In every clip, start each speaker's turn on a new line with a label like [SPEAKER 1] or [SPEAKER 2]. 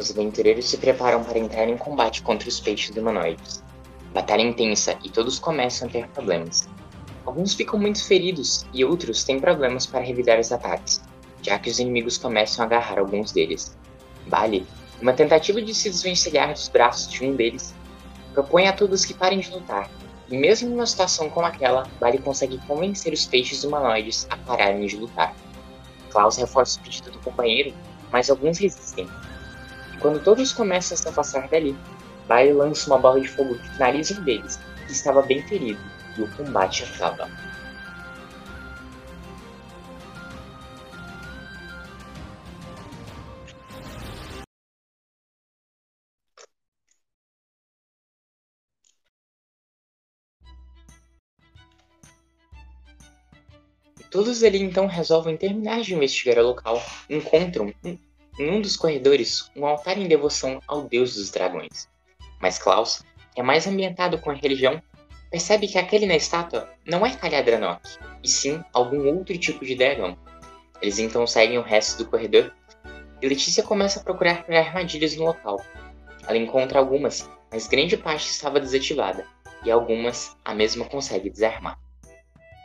[SPEAKER 1] Os aventureiros se preparam para entrar em combate contra os peixes humanoides. Batalha intensa e todos começam a ter problemas. Alguns ficam muito feridos e outros têm problemas para revidar os ataques, já que os inimigos começam a agarrar alguns deles. Bali, uma tentativa de se desvencilhar dos braços de um deles, propõe a todos que parem de lutar, e mesmo numa situação como aquela, Bali consegue convencer os peixes humanoides a pararem de lutar. Klaus reforça o pedido do companheiro, mas alguns resistem, quando todos começam a se afastar dali, Baile lança uma bola de fogo que finaliza um deles, que estava bem ferido, e o combate acaba. Todos ali então resolvem terminar de investigar o local, encontram um em um dos corredores, um altar em devoção ao deus dos dragões. Mas Klaus, que é mais ambientado com a religião, percebe que aquele na estátua não é Kalyadranok, e sim algum outro tipo de dragão. Eles então seguem o resto do corredor e Letícia começa a procurar por armadilhas no local. Ela encontra algumas, mas grande parte estava desativada, e algumas a mesma consegue desarmar.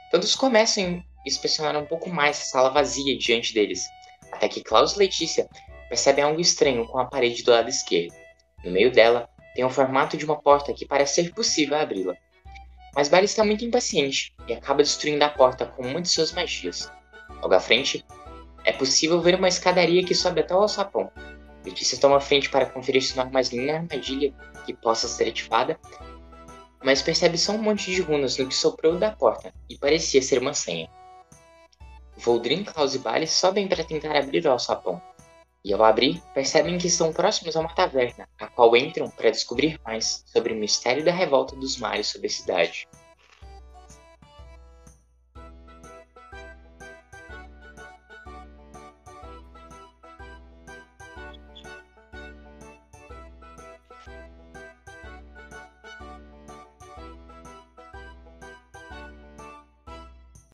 [SPEAKER 1] Todos começam a inspecionar um pouco mais a sala vazia diante deles, até que Klaus e Letícia percebem algo estranho com a parede do lado esquerdo. No meio dela, tem o formato de uma porta que parece ser possível abri-la. Mas Barry está muito impaciente e acaba destruindo a porta com uma de suas magias. Logo à frente, é possível ver uma escadaria que sobe até o alçapão. Letícia toma frente para conferir se não há mais nenhuma armadilha que possa ser ativada, mas percebe só um monte de runas no que soprou da porta e parecia ser uma senha. Voldrin, Klaus e Bali sobem para tentar abrir o alçapão. E ao abrir, percebem que estão próximos a uma taverna, a qual entram para descobrir mais sobre o mistério da revolta dos mares sobre a cidade.